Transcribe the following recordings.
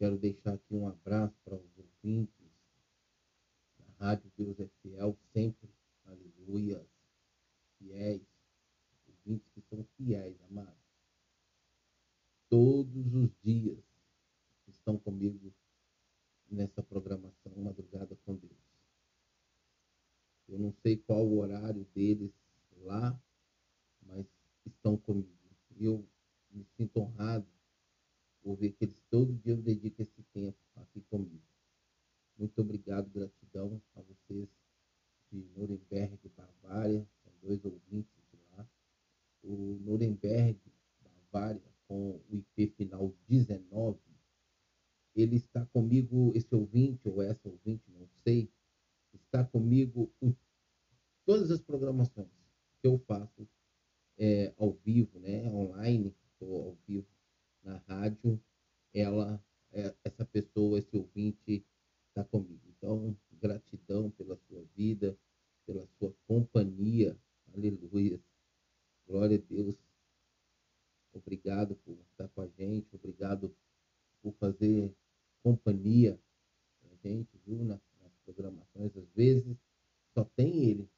Quero deixar aqui um abraço para os ouvintes da Rádio Deus é Fiel, sempre, aleluia, fiéis, ouvintes que são fiéis, amados. Todos os dias estão comigo nessa programação Madrugada com Deus. Eu não sei qual o horário deles lá, mas estão comigo. Eu me sinto honrado por ver que eles todo dia dedicam esse tempo aqui comigo. Muito obrigado, gratidão a vocês de Nuremberg, Bavária, são dois ouvintes de lá. O Nuremberg, Bavária, com o IP final 19, ele está comigo, esse ouvinte ou essa ouvinte, não sei, está comigo o, todas as programações que eu faço é, ao vivo, né, online, ou ao vivo na rádio, ela, é, essa pessoa, esse ouvinte está comigo. Então, gratidão pela sua vida, pela sua companhia. Aleluia. Glória a Deus. Obrigado por estar com a gente, obrigado por fazer companhia a gente, viu, nas, nas programações. Às vezes só tem ele,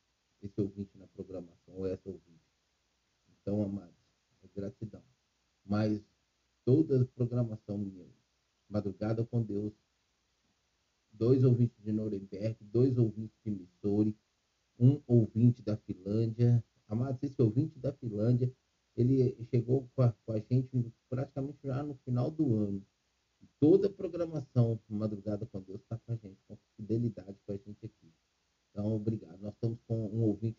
esse ouvinte na programação, ou essa ouvinte. Então, amados, é gratidão. Mas toda a programação mineira. Madrugada com Deus, dois ouvintes de Nuremberg, dois ouvintes de Missouri, um ouvinte da Finlândia. Amados, esse ouvinte da Finlândia, ele chegou com a, com a gente praticamente já no final do ano. Toda a programação Madrugada com Deus está com a gente, com fidelidade com a gente aqui. Então, obrigado. Nós estamos com um ouvinte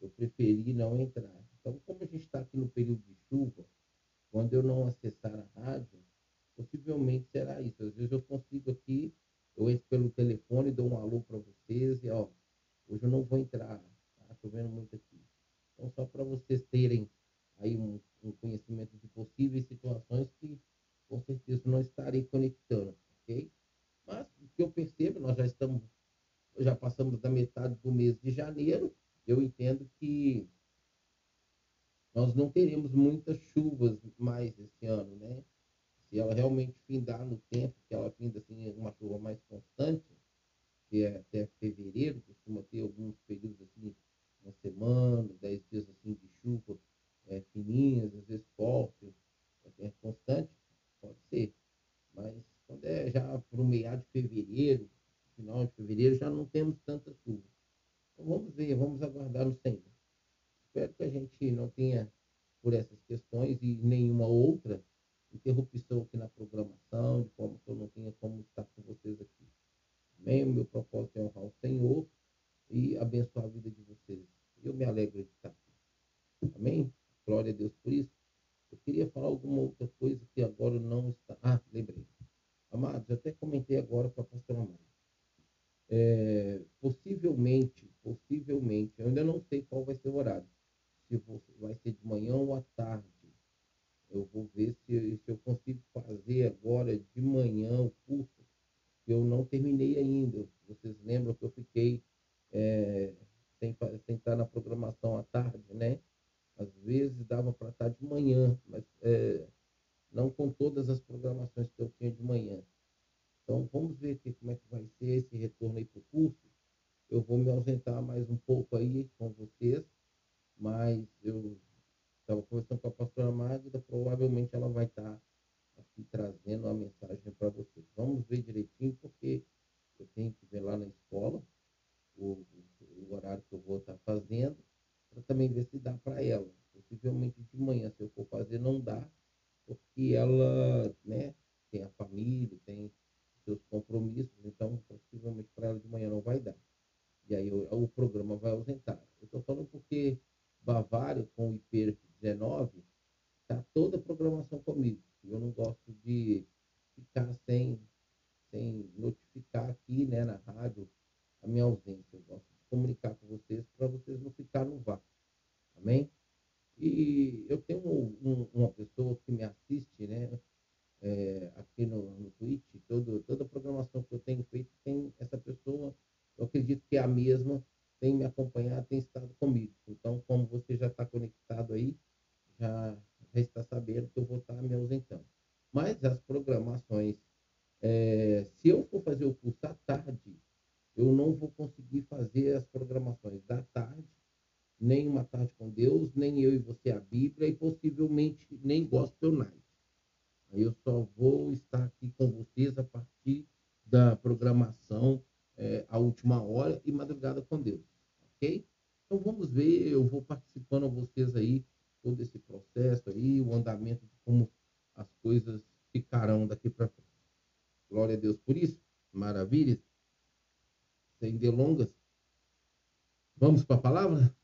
eu preferi não entrar. Então, como a gente está aqui no período de chuva, quando eu não acessar a rádio, possivelmente será isso. Às vezes eu consigo aqui, eu entro pelo telefone, dou um alô para vocês e ó, hoje eu não vou entrar, tá chovendo muito aqui. Então, só para vocês terem aí um, um, conhecimento de possíveis situações que com certeza não estarei conectando, ok? Mas o que eu percebo, nós já estamos, já passamos da metade do mês de janeiro, eu entendo que nós não teremos muitas chuvas mais esse ano, né? Se ela realmente findar no tempo, que ela finda assim, uma chuva mais constante, que é até fevereiro, costuma ter alguns períodos assim, uma semana, dez dias assim de chuva é, fininhas, às vezes forte, é constante, pode ser. Mas quando é já para o meado de fevereiro, final de fevereiro, já não temos tanta chuva. Vamos ver, vamos aguardar no Senhor. Espero que a gente não tenha, por essas questões e nenhuma outra, interrupção aqui na programação, de forma que eu não tenha como estar com vocês aqui. Amém? O meu propósito é honrar o Senhor e abençoar a vida de vocês. Eu me alegro de estar aqui. Amém? Glória a Deus por isso. Eu queria falar alguma outra coisa que agora não está. Ah, lembrei. Amados, até comentei agora com a pastora Mara. É, possivelmente, possivelmente, eu ainda não sei qual vai ser o horário se vai ser de manhã ou à tarde. Eu vou ver se, se eu consigo fazer agora de manhã o curso, eu não terminei ainda. Vocês lembram que eu fiquei é, sem, sem estar na programação à tarde, né? Às vezes dava para estar de manhã, mas é, não com todas as programações que eu tinha de manhã. Então vamos ver aqui como é que vai ser esse retorno aí para o curso. Eu vou me ausentar mais um pouco aí com vocês mas eu estava conversando com a pastora Magda, provavelmente ela vai estar aqui trazendo uma mensagem para vocês. Vamos ver direitinho, porque eu tenho que ver lá na escola o, o, horário que eu vou estar fazendo, para também ver se dá para ela. Possivelmente de manhã, se eu for fazer, não dá, porque ela né, tem a família, tem seus compromissos, então possivelmente para ela de manhã não vai dar. E aí o, o programa vai ausentar. Eu estou falando porque Bavária com o IP19, está toda a programação comigo. Eu não gosto de ficar sem, sem notificar aqui né, na rádio a minha ausência. Eu gosto de comunicar com vocês para vocês não ficar no vácuo. Amém? E eu tenho um, um, uma pessoa que me assiste, né? É, aqui no, no Twitch, todo, toda a programação que eu tenho feito tem essa pessoa, eu acredito que é a mesma tem me acompanhado, tem estado comigo. Então, como você já está conectado aí, já, já está sabendo que eu vou estar me ausentando. Mas as programações, é, se eu for fazer o curso à tarde, eu não vou conseguir fazer as programações da tarde, nem uma tarde com Deus, nem eu e você a Bíblia, e possivelmente nem Gospel Night. Eu só vou estar aqui com vocês a partir da programação é, a última hora e madrugada com Deus ok? Então vamos ver, eu vou participando a vocês aí, todo esse processo aí, o andamento de como as coisas ficarão daqui para frente. Glória a Deus por isso, maravilha. Sem delongas, vamos para a palavra?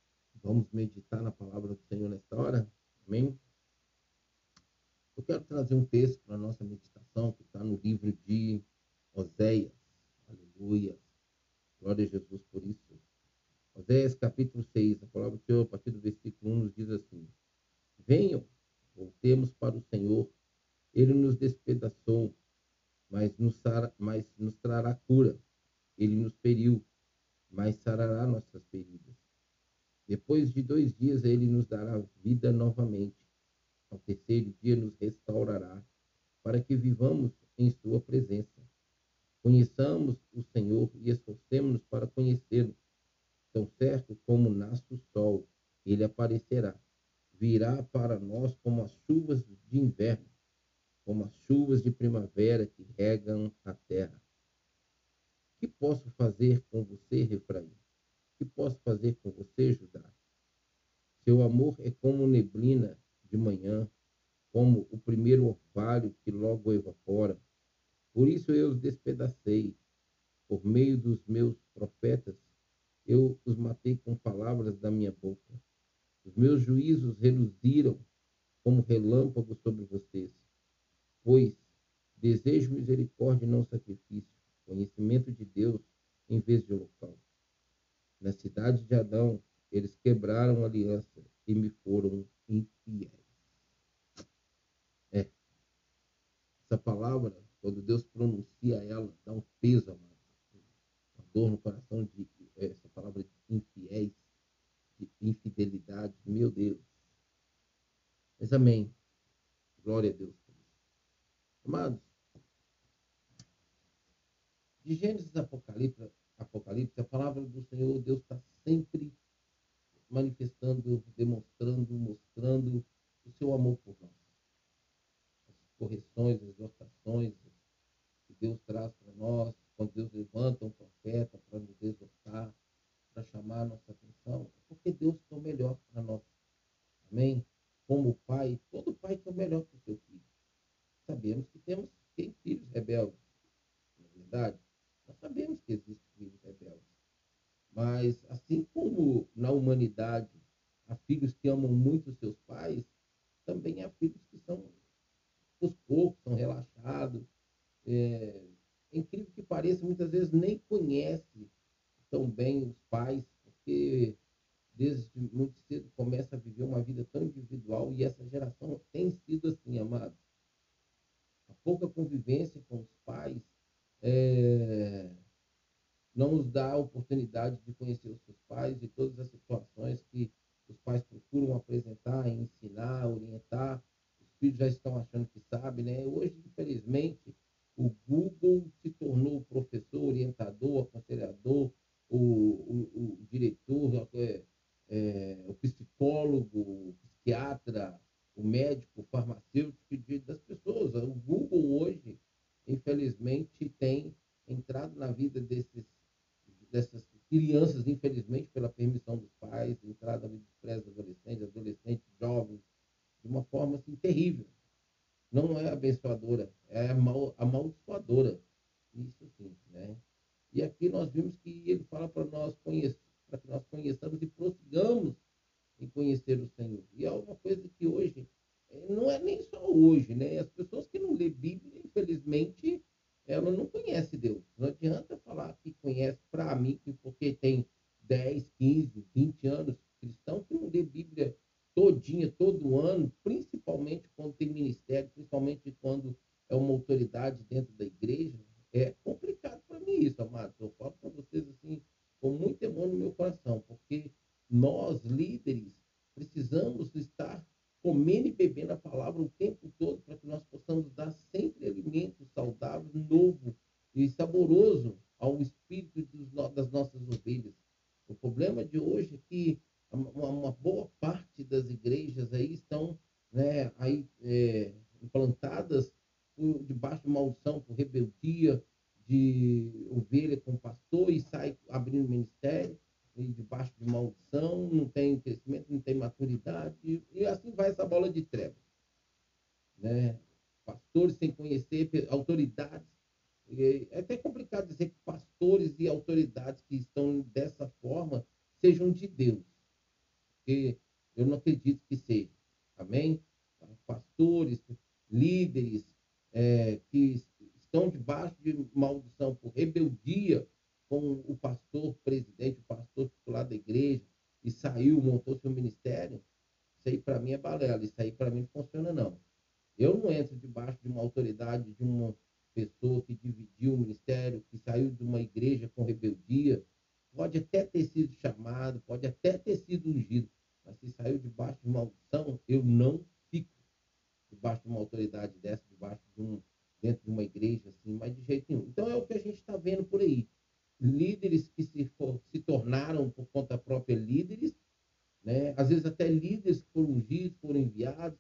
Vamos meditar na palavra do Senhor nesta hora? Amém? Eu quero trazer um texto para a nossa meditação que está no livro de Oséias. Aleluia. Glória a Jesus por isso. Oséias capítulo 6, a palavra do Senhor, a partir do versículo 1, nos diz assim: Venham, voltemos para o Senhor, ele nos despedaçou, mas nos, mas nos trará cura. Ele nos feriu, mas sarará nossas feridas. Depois de dois dias, ele nos dará vida novamente. Ao terceiro dia, nos restaurará, para que vivamos em sua presença. Conheçamos o Senhor e esforcemos-nos para conhecê-lo. Tão certo como nasce o sol, ele aparecerá. Virá para nós como as chuvas de inverno, como as chuvas de primavera que regam a terra. Que posso fazer com você, Refraim? Que posso fazer com você, Judá? Seu amor é como neblina de manhã, como o primeiro orvalho que logo evapora. Por isso eu os despedacei. Por meio dos meus profetas, eu os matei com palavras da minha boca. Os meus juízos reluziram como relâmpagos sobre vocês. Pois desejo misericórdia e não sacrifício, conhecimento de Deus em vez de holocausto. Na cidade de Adão, eles quebraram a aliança e me foram infiéis. É. Essa palavra, quando Deus pronuncia ela, dá um peso, amado. Uma dor no coração de essa palavra de infiéis, de infidelidade. Meu Deus. Mas amém. Glória a Deus. Amados, de Gênesis Apocalipse, Apocalipse, a palavra do Senhor, Deus está sempre manifestando, demonstrando, mostrando o seu amor por nós. As correções, as exortações que Deus traz para nós, quando Deus levanta um profeta para nos exortar, para chamar a nossa atenção, é porque Deus quer o melhor para nós. Amém? Como pai, todo pai quer o melhor para o seu filho. Sabemos que temos tem filhos rebeldes, na é verdade. Nós sabemos que existem filhos rebeldes. Mas, assim como na humanidade há filhos que amam muito seus pais, também há filhos que são os poucos, são relaxados. É, é incrível que pareça, muitas vezes nem conhece tão bem os pais, porque desde muito cedo começa a viver uma vida tão individual e essa geração tem sido assim, amados. A pouca convivência com os pais é, não nos dá a oportunidade de conhecer os seus pais e todas as situações que os pais procuram apresentar, ensinar, orientar. Os filhos já estão achando que sabem, né? Hoje, infelizmente, o Google se tornou professor, orientador, aconselhador, o, o, o diretor, é, é, o psicólogo, o psiquiatra, o médico, o farmacêutico das pessoas. O Google hoje, infelizmente, tem entrado na vida desses dessas crianças, infelizmente, pela permissão dos pais, entrada dos pré-adolescentes, adolescentes, jovens, de uma forma assim, terrível. Não é abençoadora, é amal, amaldiçoadora. Isso sim, né? E aqui nós vimos que ele fala para nós para que nós conheçamos e prossigamos em conhecer o Senhor. E é uma coisa que hoje, eh, não é nem só hoje, né? As pessoas que não lê Bíblia, infelizmente, ela não conhece Deus. Não adianta falar que conhece para mim, porque tem 10, 15, 20 anos cristão que não lê Bíblia todinha, todo ano, principalmente quando tem ministério, principalmente quando é uma autoridade dentro da igreja, é complicado para mim isso, amados. Eu falo para vocês assim, com muito amor no meu coração, porque nós, líderes, precisamos estar comendo e bebendo a palavra o tempo todo para que nós possamos dar sempre alimento saudável, novo e saboroso ao espírito das nossas ovelhas. O problema de hoje é que uma, boa parte das igrejas aí estão né, aí, é, implantadas por, debaixo de maldição, por rebeldia, de ovelha com pastor e sai abrindo ministério debaixo de maldição, não tem crescimento, não tem maturidade, e assim vai essa bola de trevas. Né? Pastores sem conhecer, autoridades. É até complicado dizer que pastores e autoridades que estão dessa forma sejam de Deus, porque eu não acredito que seja. Amém? Pastores, líderes é, que estão debaixo de maldição por rebeldia com o pastor presidente, o pastor titular da igreja, e saiu, montou seu ministério, isso aí para mim é balela, isso aí para mim não funciona não. Eu não entro debaixo de uma autoridade de uma pessoa que dividiu o ministério, que saiu de uma igreja com rebeldia, pode até ter sido chamado, pode até ter sido ungido, mas se saiu debaixo de uma maldição, eu não fico debaixo de uma autoridade dessa, debaixo de um, dentro de uma igreja, assim, mas de jeito nenhum. Então é o que a gente está vendo por aí. Líderes que se, for, se tornaram por conta própria líderes, né? às vezes até líderes que foram ungidos, foram enviados,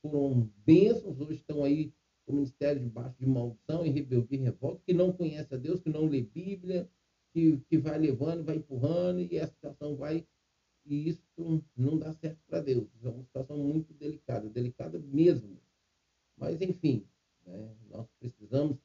foram bênçãos, hoje estão aí o ministério debaixo de maldição e rebeldia e revolta, que não conhece a Deus, que não lê Bíblia, que, que vai levando, vai empurrando e a situação vai. E isso não dá certo para Deus. É uma situação muito delicada, delicada mesmo. Mas, enfim, né, nós precisamos,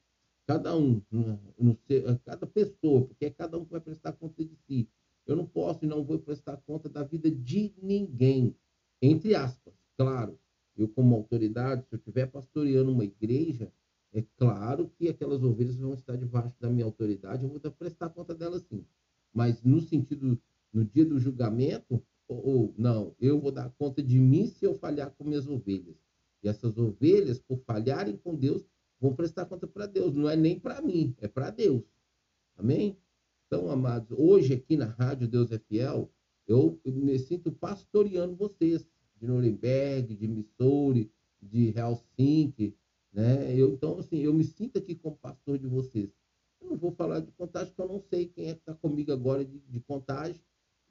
cada um, no, no seu, cada pessoa, porque é cada um que vai prestar conta de si. Eu não posso e não vou prestar conta da vida de ninguém. Entre aspas, claro. Eu, como autoridade, se eu estiver pastoreando uma igreja, é claro que aquelas ovelhas vão estar debaixo da minha autoridade, eu vou prestar conta delas sim. Mas no sentido, no dia do julgamento, ou, ou, não, eu vou dar conta de mim se eu falhar com minhas ovelhas. E essas ovelhas, por falharem com Deus, vão prestar conta para Deus. Não é nem para mim, é para Deus. Amém? Então, amados, hoje aqui na Rádio Deus é Fiel, eu me sinto pastoreando vocês de Nuremberg, de Missouri, de Helsinki, né? Eu, então, assim, eu me sinto aqui como pastor de vocês. Eu não vou falar de contagem, porque eu não sei quem é que está comigo agora de, de contagem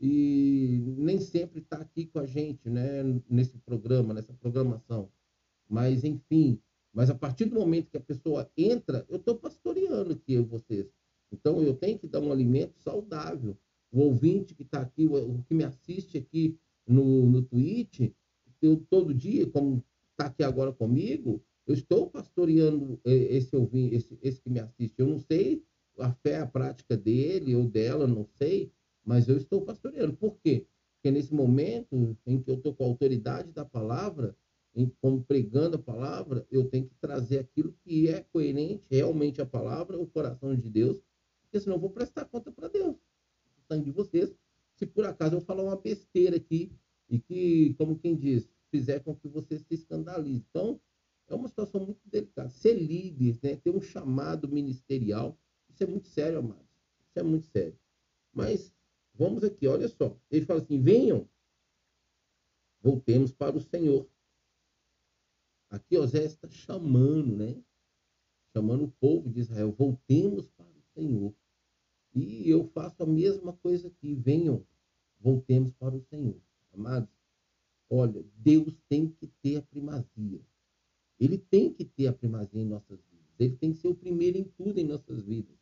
e nem sempre está aqui com a gente, né? Nesse programa, nessa programação. Mas, enfim, mas a partir do momento que a pessoa entra, eu estou pastoreando aqui vocês. Então, eu tenho que dar um alimento saudável. O ouvinte que está aqui, o, que me assiste aqui no, no Twitch, eu todo dia, como está aqui agora comigo, eu estou pastoreando eh, esse ouvinte, esse, esse que me assiste. Eu não sei a fé, a prática dele ou dela, não sei, mas eu estou pastoreando. Por quê? Porque nesse momento em que eu estou com a autoridade da palavra, como pregando a palavra, eu tenho que trazer aquilo que é coerente realmente a palavra, o coração de Deus, porque senão eu vou prestar conta para Deus, o sangue de vocês. Se por acaso eu falar uma besteira aqui e que, como quem diz, fizer com que você se escandalize. Então, é uma situação muito delicada. Ser líder, né, ter um chamado ministerial, isso é muito sério, amados. Isso é muito sério. Mas vamos aqui, olha só. Ele fala assim: venham, voltemos para o Senhor. Aqui Osé está chamando, né? Chamando o povo de Israel, voltemos para o Senhor. E eu faço a mesma coisa aqui. Venham, voltemos para o Senhor. Amados, olha, Deus tem que ter a primazia. Ele tem que ter a primazia em nossas vidas. Ele tem que ser o primeiro em tudo em nossas vidas.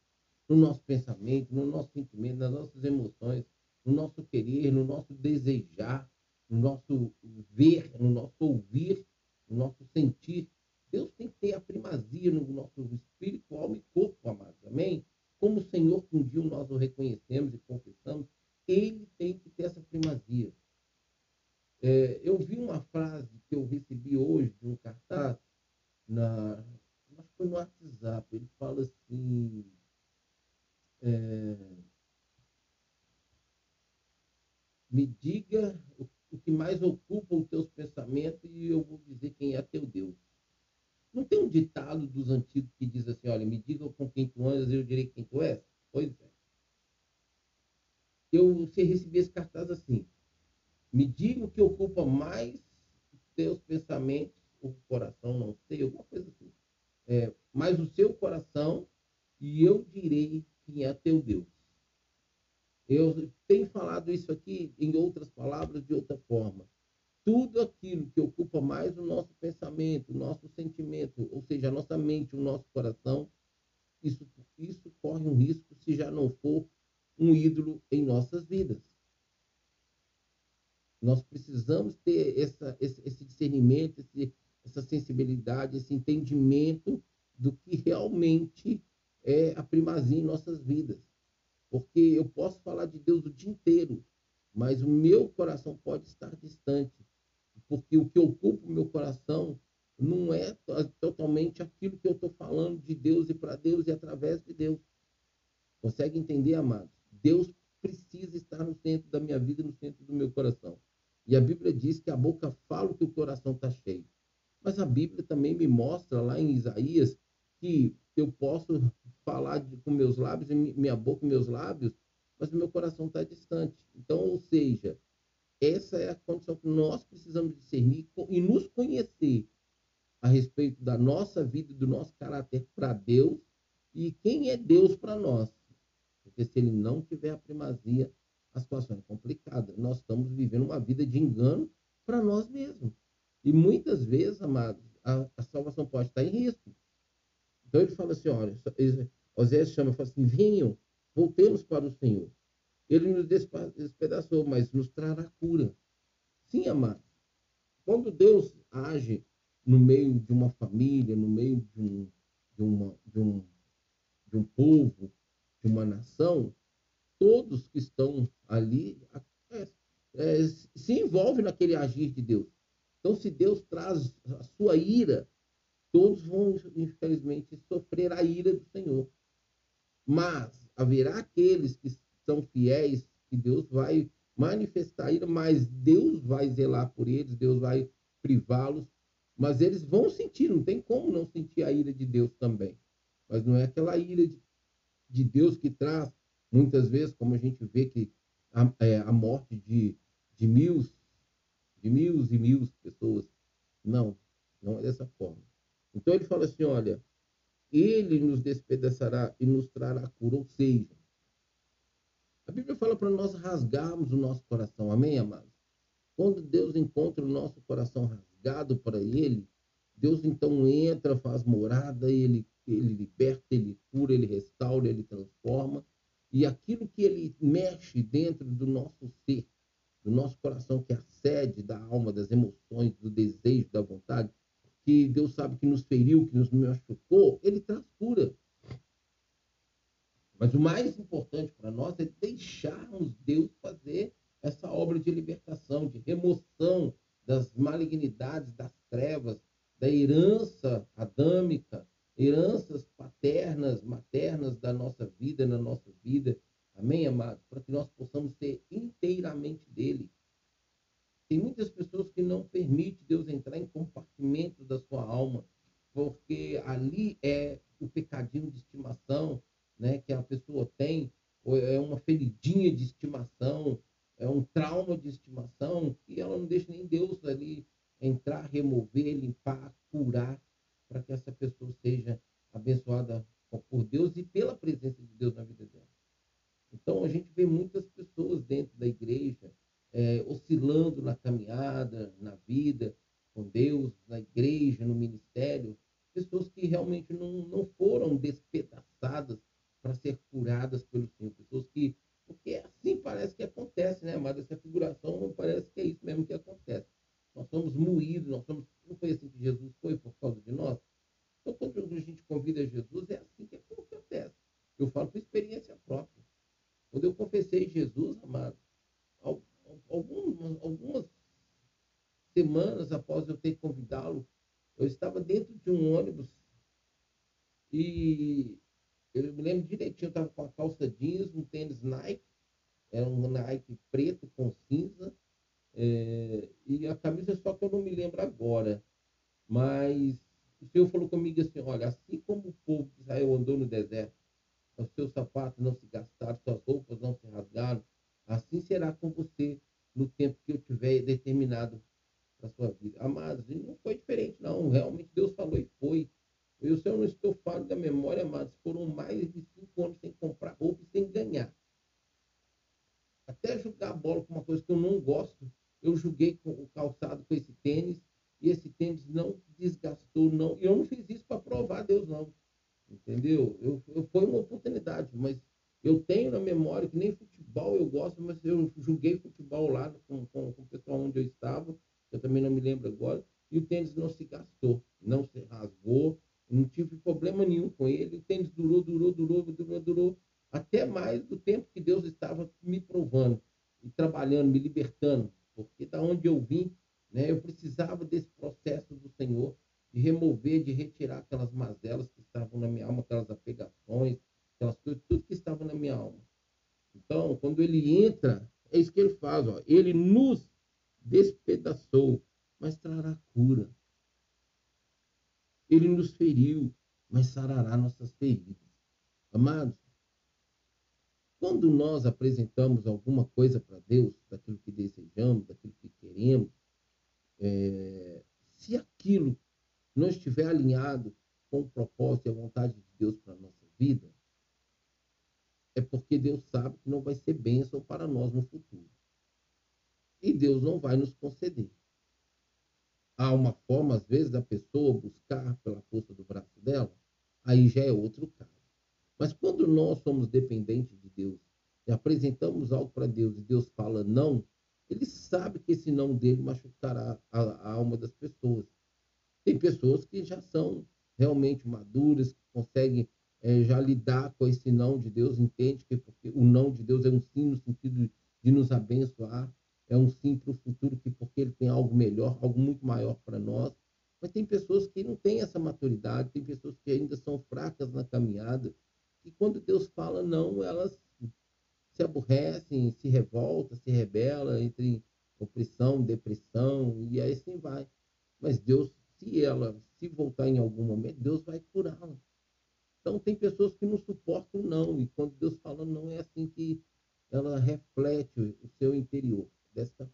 No nosso pensamento, no nosso sentimento, nas nossas emoções, no nosso querer, no nosso desejar, no nosso ver, no nosso ouvir, no nosso sentir. Deus tem que ter a primazia no nosso espírito, alma e corpo, amados. Amém? Como o Senhor que um dia nós o reconhecemos e confessamos, ele tem que ter essa primazia. É, eu vi uma frase que eu recebi hoje de um cartaz, na, acho que foi no WhatsApp, ele fala assim. É, me diga o, o, que mais ocupa os teus pensamentos e eu vou dizer quem é teu Deus. Não tem um ditado dos antigos que diz assim, olha, me diga com quem tu andas e eu direi quem tu és? Pois é. Eu você recebi esse cartaz assim, me diga o que ocupa mais teus pensamentos, o coração, não sei, alguma coisa assim. É, mas o seu coração, e eu direi quem é teu Deus. Eu tenho falado isso aqui em outras palavras, de outra forma. Tudo aquilo que ocupa mais o nosso pensamento, o nosso sentimento, ou seja, a nossa mente, o nosso coração, isso, isso corre um risco se já não for um ídolo em nossas vidas. Nós precisamos ter essa, esse, discernimento, esse, essa sensibilidade, esse entendimento do que realmente é a primazia em nossas vidas. Porque eu posso falar de Deus o dia inteiro, mas o meu coração pode estar distante. Porque o que ocupa o meu coração não é totalmente aquilo que eu estou falando de Deus e para Deus e através de Deus. Consegue entender, amados? Deus precisa estar no centro da minha vida, no centro do meu coração. E a Bíblia diz que a boca fala o que o coração está cheio. Mas a Bíblia também me mostra lá em Isaías que eu posso falar de, com meus lábios, minha boca meus lábios, mas meu coração está distante. Então, ou seja, essa é a condição que nós precisamos discernir e nos conhecer. a respeito da nossa vida, do nosso caráter para Deus e quem é Deus para nós. Porque se ele não tiver a primazia, a situação é complicada. Nós estamos vivendo uma vida de engano para nós mesmos. E muitas vezes, amados, a, a, salvação pode estar em risco. Então ele fala assim: olha, Osés chama, fala assim: venham, voltemos para o Senhor. Ele nos despedaçou, mas nos trará cura. Sim, amados. Quando Deus age no meio de uma família, no meio de um, de uma, de um, de um povo, de uma nação, todos que estão ali é, é, se envolvem naquele agir de Deus. Então, se Deus traz a sua ira, todos vão, infelizmente, sofrer a ira do Senhor. Mas haverá aqueles que são fiéis, que Deus vai manifestar a ira, mas Deus vai zelar por eles, Deus vai privá-los, mas eles vão sentir, não tem como não sentir a ira de Deus também. Mas não é aquela ira de, de Deus que traz, muitas vezes, como a gente vê que a, é, a morte de, de mil, de mil e mil pessoas. Não, não é dessa forma. Então ele fala assim: olha, ele nos despedaçará e nos trará cura. Ou seja, a Bíblia fala para nós rasgarmos o nosso coração. Amém, amados? Quando Deus encontra o nosso coração rasgado para Ele, Deus então entra, faz morada, ele, ele liberta, ele cura, ele restaura, ele transforma. E aquilo que ele mexe dentro do nosso ser, do nosso coração, que é a sede da alma, das emoções, do desejo, da vontade, que Deus sabe que nos feriu, que nos machucou, ele traz cura. Mas o mais importante para nós é deixarmos Deus fazer essa obra de libertação, de remoção das malignidades, das trevas, da herança adâmica, heranças paternas, maternas da nossa vida, na nossa vida. Amém, amados? Para que nós possamos ser inteiramente dele. Tem muitas pessoas que não permitem Deus entrar em compartimento da sua alma, porque ali é o pecadinho de estimação, né, que a pessoa tem, ou é uma feridinha de estimação, é um trauma de estimação, que ela não deixa nem Deus ali entrar, remover, limpar, curar, para que essa pessoa seja abençoada por Deus e pela presença de Deus na vida dela. Então, a gente vê muitas pessoas dentro da igreja é, oscilando na caminhada, na vida com Deus, na igreja, no ministério, pessoas que realmente não, não foram despedaçadas para ser curadas pelo Senhor. Pessoas que. Porque assim parece que acontece, né, amada? Essa figuração parece que é isso mesmo que acontece. Nós somos moídos, nós somos. Não foi assim que Jesus foi por causa de nós? Então, quando a gente convida Jesus, é assim que acontece. Eu falo por experiência própria. Quando eu confessei Jesus, amado, algumas, algumas semanas após eu ter convidá-lo, eu estava dentro de um ônibus e eu me lembro direitinho, eu estava com a calça jeans, um tênis Nike, era um Nike preto com cinza, é, e a camisa só que eu não me lembro agora. Mas o Senhor falou comigo assim, olha, assim como o povo de Israel andou no deserto, os seus sapatos não se gastaram, suas roupas não se rasgaram, assim será com você no tempo que eu tiver determinado para sua vida. Amados, e não foi diferente, não. Realmente Deus falou e foi. Eu, se eu não estou falando da memória, amados, foram mais de cinco anos sem comprar roupa e sem ganhar. Até jogar bola com uma coisa que eu não gosto, eu joguei com o calçado com esse tênis e esse tênis não desgastou, não. E eu não fiz isso para provar a Deus, não. Entendeu? Eu, eu, foi uma oportunidade, mas eu tenho na memória que nem futebol eu gosto, mas eu joguei futebol lá com, com, com o pessoal onde eu estava, eu também não me lembro agora, e o tênis não se gastou, não se rasgou, não tive problema nenhum com ele. O tênis durou, durou, durou, durou, durou, ela reflete o seu interior, desta,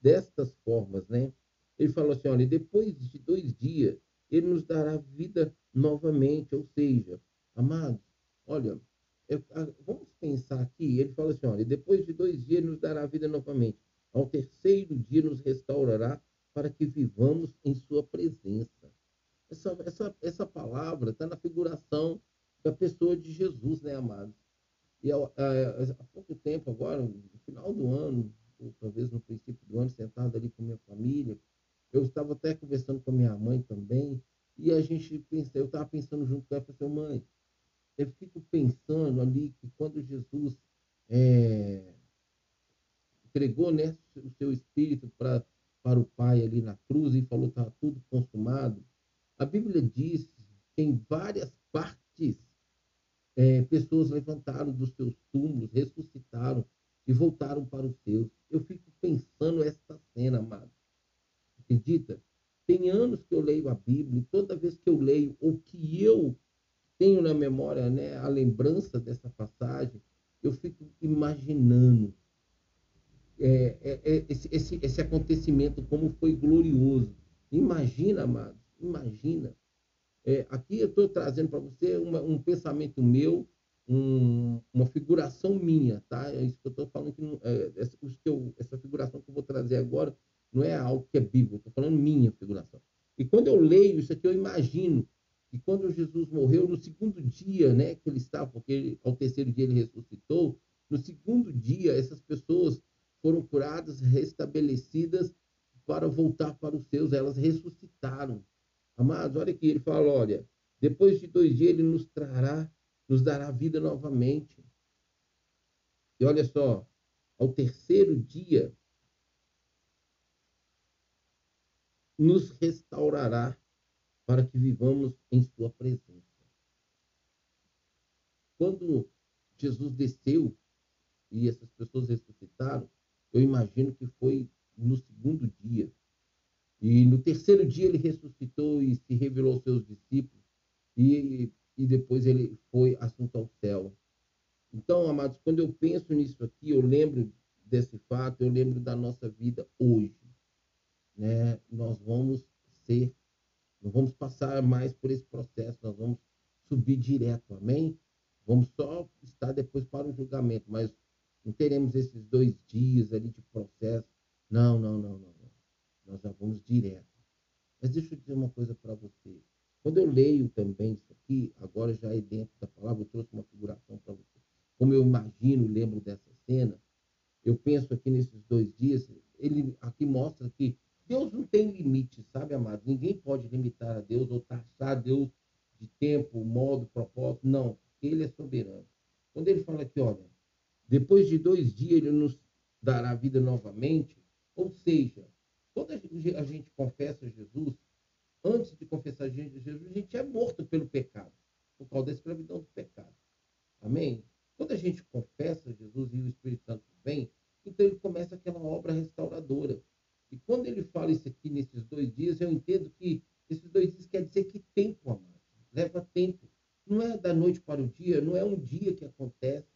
destas formas, né? Ele falou assim, olha, depois de dois dias, ele nos dará vida novamente, ou seja, amados, olha, eu, vamos pensar aqui, ele fala assim, olha, depois de dois dias, ele nos dará vida novamente, ao terceiro dia nos restaurará para que vivamos em sua presença. Essa, essa, essa palavra está na figuração da pessoa de Jesus, né, amados? E há, há, pouco tempo agora, no final do ano, ou talvez no princípio do ano, sentado ali com minha família, eu estava até conversando com a minha mãe também, e a gente pensa, eu estava pensando junto com ela, falei assim, mãe, eu fico pensando ali que quando Jesus é, entregou né, o seu espírito para para o Pai ali na cruz e falou que estava tudo consumado, a Bíblia diz em várias partes é, pessoas levantaram dos seus túmulos, ressuscitaram e voltaram para os seus. Eu fico pensando essa cena, amado. Acredita? Tem anos que eu leio a Bíblia e toda vez que eu leio o que eu tenho na memória, né, a lembrança dessa passagem, eu fico imaginando é, é, é esse, esse, esse acontecimento como foi glorioso. Imagina, amado, Imagina. É, aqui eu estou trazendo para você uma, um pensamento meu, um, uma figuração minha, tá? É isso que eu estou falando que, é, essa, que eu, essa figuração que eu vou trazer agora não é algo que é bíblico, estou falando minha figuração. E quando eu leio isso aqui, eu imagino que quando Jesus morreu, no segundo dia, né, que ele estava, porque ele, ao terceiro dia ele ressuscitou, no segundo dia essas pessoas foram curadas, restabelecidas para voltar para os seus, elas ressuscitaram. Amados, olha aqui, ele fala, olha, depois de dois dias ele nos trará, nos dará vida novamente. E olha só, ao terceiro dia, nos restaurará para que vivamos em sua presença. Quando Jesus desceu e essas pessoas ressuscitaram, eu imagino que foi no segundo dia. E no terceiro dia ele ressuscitou e se revelou aos seus discípulos, e, e depois ele foi assunto ao céu. Então, amados, quando eu penso nisso aqui, eu lembro desse fato, eu lembro da nossa vida hoje. Né? Nós vamos ser, não vamos passar mais por esse processo, nós vamos subir direto, amém? Vamos só estar depois para o julgamento, mas não teremos esses dois dias ali de processo. Não, não, não, não nós já vamos direto. Mas deixa eu dizer uma coisa para você. Quando eu leio também isso aqui, agora já é dentro da palavra, eu trouxe uma figuração para você. Como eu imagino, lembro dessa cena, eu penso aqui nesses dois dias, ele aqui mostra que Deus não tem limite, sabe, amado? Ninguém pode limitar a Deus ou taxar Deus de tempo, modo, propósito. Não, ele é soberano. Quando ele fala aqui, olha, depois de dois dias ele nos dará vida novamente, ou seja, quando a gente confessa Jesus, antes de confessar Jesus, a gente é morto pelo pecado, por causa da escravidão do pecado. Amém? Quando a gente confessa Jesus e o Espírito Santo vem, então ele começa aquela obra restauradora. E quando ele fala isso aqui nesses dois dias, eu entendo que esses dois dias quer dizer que tempo, amado. Leva tempo. Não é da noite para o dia, não é um dia que acontece.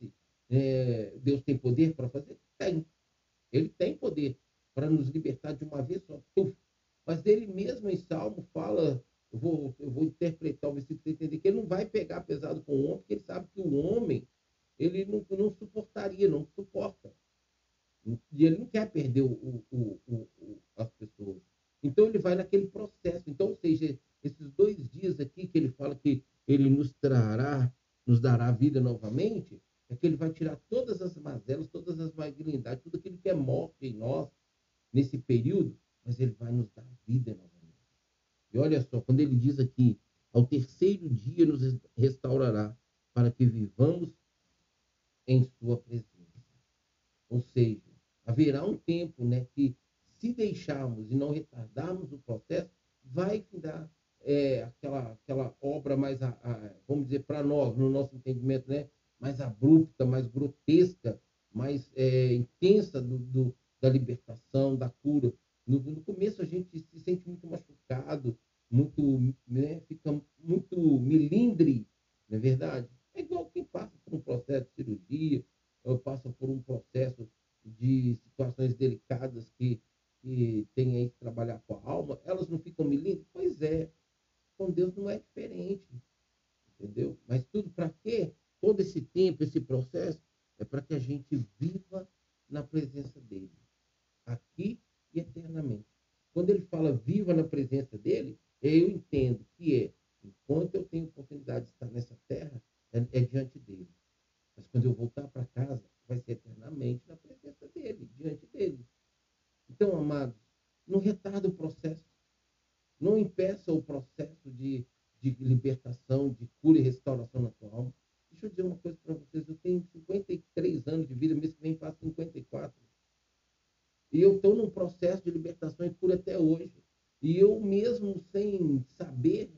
Não retarda o processo. Não impeça o processo de, de libertação, de cura e restauração na tua alma. Deixa eu dizer uma coisa para vocês. Eu tenho 53 anos de vida, mês que vem faço 54. E eu estou num processo de libertação e cura até hoje. E eu mesmo sem saber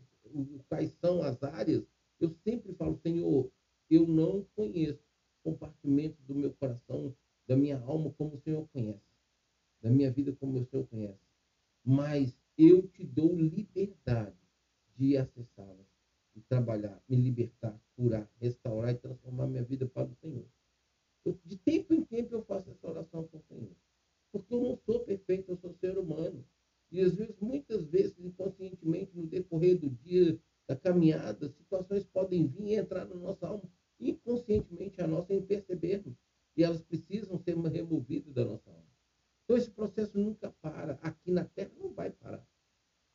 quais são as áreas, eu sempre falo, Senhor, eu não conheço compartimentos do meu coração, da minha alma, como o Senhor conhece, da minha vida, como o Senhor conhece. Mas eu te dou liberdade de acessá-las, de trabalhar, me libertar, curar, restaurar e transformar minha vida para o Senhor. Eu, de tempo em tempo eu faço essa oração com o Senhor. Porque eu não sou perfeito, eu sou ser humano. E às vezes, muitas vezes, inconscientemente, no decorrer do dia, da caminhada, situações podem vir e entrar na nossa alma, inconscientemente a nossa, sem percebermos. E elas precisam ser removidas da nossa alma. Então, esse processo nunca para. Aqui na Terra não vai parar.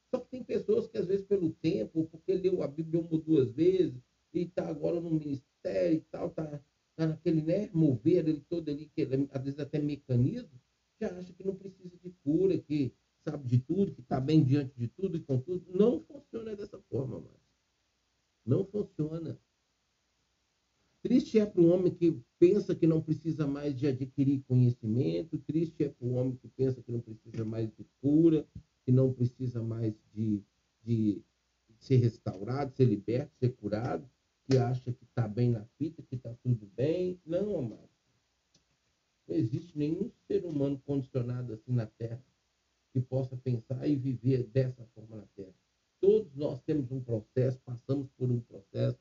Só que tem pessoas que, às vezes, pelo tempo, porque leu a Bíblia uma ou duas vezes, e está agora no ministério e tal, está tá naquele né, mover ele todo ali, que às vezes até mecanismo, já acha que não precisa de cura, que sabe de tudo, que está bem diante de tudo e com tudo. Não funciona dessa forma, mas Não funciona. Triste é para o homem que pensa que não precisa mais de adquirir conhecimento, triste é para o homem que pensa que não precisa mais de cura, que não precisa mais de, de ser restaurado, ser liberto, ser curado, que acha que está bem na fita, que está tudo bem. Não, amado. Não existe nenhum ser humano condicionado assim na Terra que possa pensar e viver dessa forma na Terra. Todos nós temos um processo, passamos por um processo,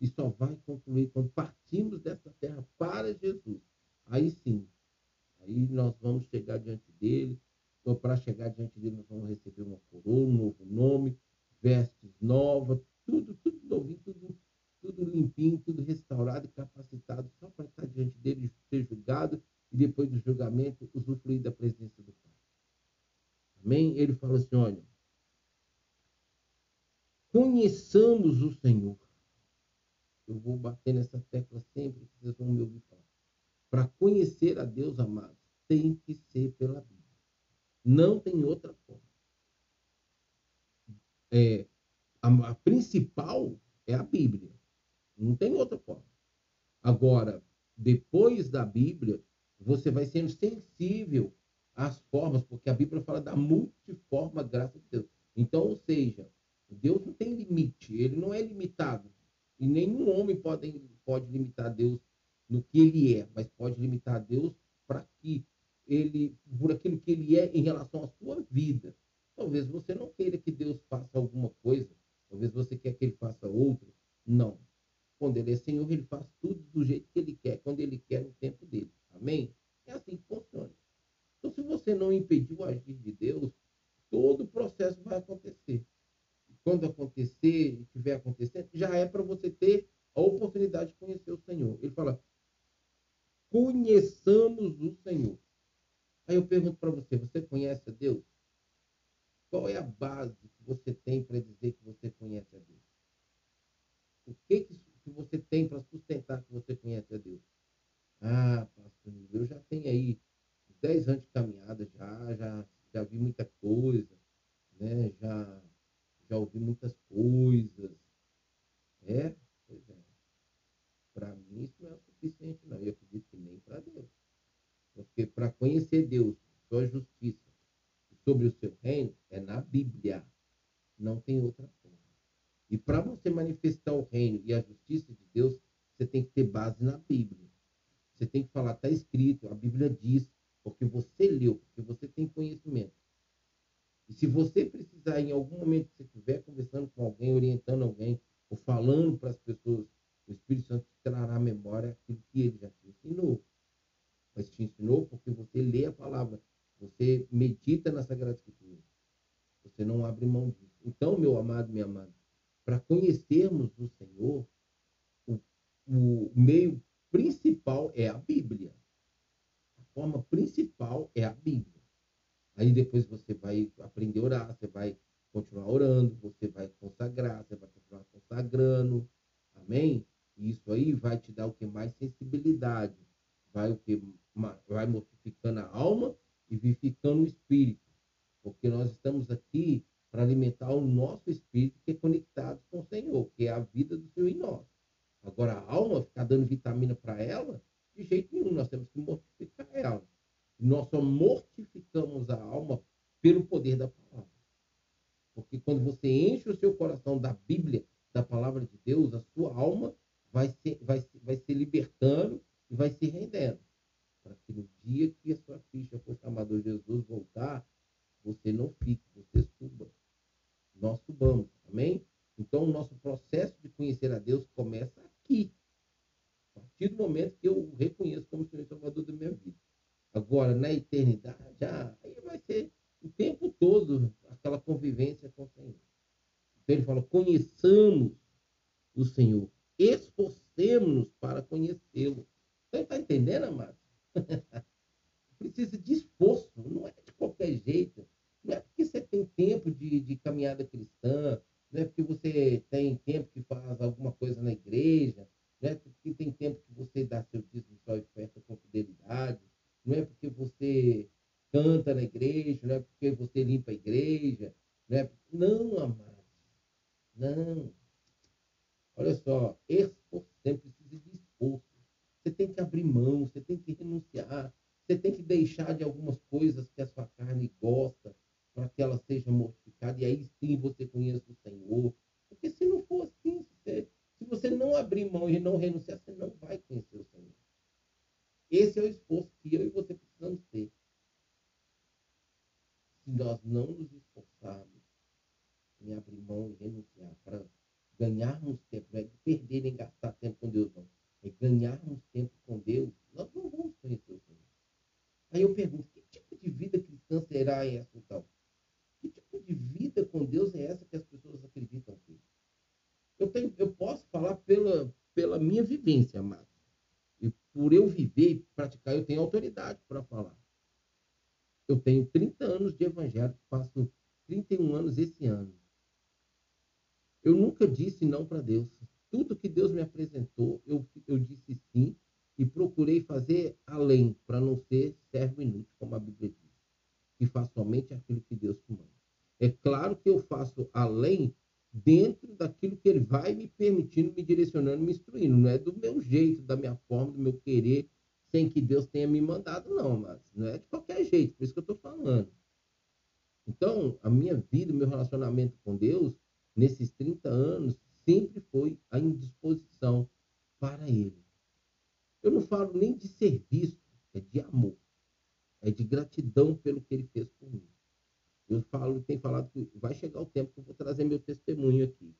e só vai concluir quando partimos dessa terra para Jesus. Aí sim, aí nós vamos chegar diante dele. Então, para chegar diante dele, nós vamos receber uma coroa, um novo nome, vestes novas, tudo, tudo novinho, tudo, tudo limpinho, tudo restaurado e capacitado, só para estar diante dele, ser julgado e depois do julgamento, usufruir da presença do Pai. Amém? Ele fala assim: olha, conheçamos o Senhor eu vou bater nessa tecla sempre que vocês vão me ouvir falar. Para conhecer a Deus, amado, tem que ser pela Bíblia. Não tem outra forma. É, a, a principal é a Bíblia. Não tem outra forma. Agora, depois da Bíblia, você vai sendo sensível às formas, porque a Bíblia fala da multiforma graça de Deus. Então, ou seja, Deus não tem limite, ele não é limitado. E nenhum homem pode, pode limitar Deus no que ele é, mas pode limitar Deus para que ele, por aquilo que ele é em relação à sua vida. Talvez você não queira que Deus faça alguma coisa, talvez você quer que ele faça outra. Não. Quando ele é Senhor, ele faz tudo do jeito que ele quer, quando ele quer, no tempo dele. Amém? É assim que funciona. Então, se você não impedir o agir de Deus, todo o processo vai acontecer quando acontecer, estiver acontecendo, já é para você ter a oportunidade de conhecer o Senhor. Ele fala: conheçamos o Senhor. Aí eu pergunto para você: você conhece a Deus? Qual é a base que você tem para dizer que você conhece a Deus? O que, que você tem para sustentar que você conhece a Deus? Ah, pastor, eu já tenho aí 10 anos de caminhada, já, já, já vi muita coisa, né? já, já ouvi muitas coisas. É? Pois é. Para mim isso não é o suficiente, não. Eu acredito que nem para Deus. Porque para conhecer Deus, sua justiça e sobre o seu reino, é na Bíblia. Não tem outra forma. E para você manifestar o reino e a justiça de Deus, você tem que ter base na Bíblia. Você tem que falar, está escrito, a Bíblia diz, porque você leu, porque você tem conhecimento. E se você precisar, em algum momento que você estiver conversando com alguém, orientando alguém, ou falando para as pessoas, o Espírito Santo te trará à memória aquilo que ele já te ensinou. Mas te ensinou porque você lê a palavra, você medita na Sagrada Escritura. Você não abre mão disso. Então, meu amado, minha amada, para conhecermos o Senhor, o, o meio principal é a Bíblia. A forma principal é a Bíblia. Aí depois você vai aprender a orar, você vai continuar orando, você vai consagrar, você vai continuar consagrando. Amém? E isso aí vai te dar o que mais sensibilidade, vai o que vai mortificando a alma e vivificando o espírito. Porque nós estamos aqui para alimentar o nosso espírito que é conectado com o Senhor, que é a vida do Senhor em nós. Agora, a alma, ficar dando vitamina para ela, de jeito nenhum, nós temos que mortificar ela. Nós só mortificamos a alma pelo poder da palavra. Porque quando você enche o seu coração da Bíblia, da palavra de Deus, a sua alma vai se, vai, vai se libertando e vai se rendendo. Para que no dia que a sua ficha for chamada Jesus voltar, você não fique, você suba. Nós subamos, amém? Então, o nosso processo de conhecer a Deus servo inútil, como a Bíblia diz. Que faz somente aquilo que Deus te manda. É claro que eu faço além dentro daquilo que ele vai me permitindo, me direcionando, me instruindo. Não é do meu jeito, da minha forma, do meu querer, sem que Deus tenha me mandado, não, mas não é de qualquer jeito, por isso que eu estou falando. Então, a minha vida, o meu relacionamento com Deus, nesses 30 anos, sempre foi a indisposição para Ele. Eu não falo nem de serviço, é de amor, é de gratidão pelo que Ele fez por mim. Eu falo, tenho falado que vai chegar o tempo que eu vou trazer meu testemunho aqui.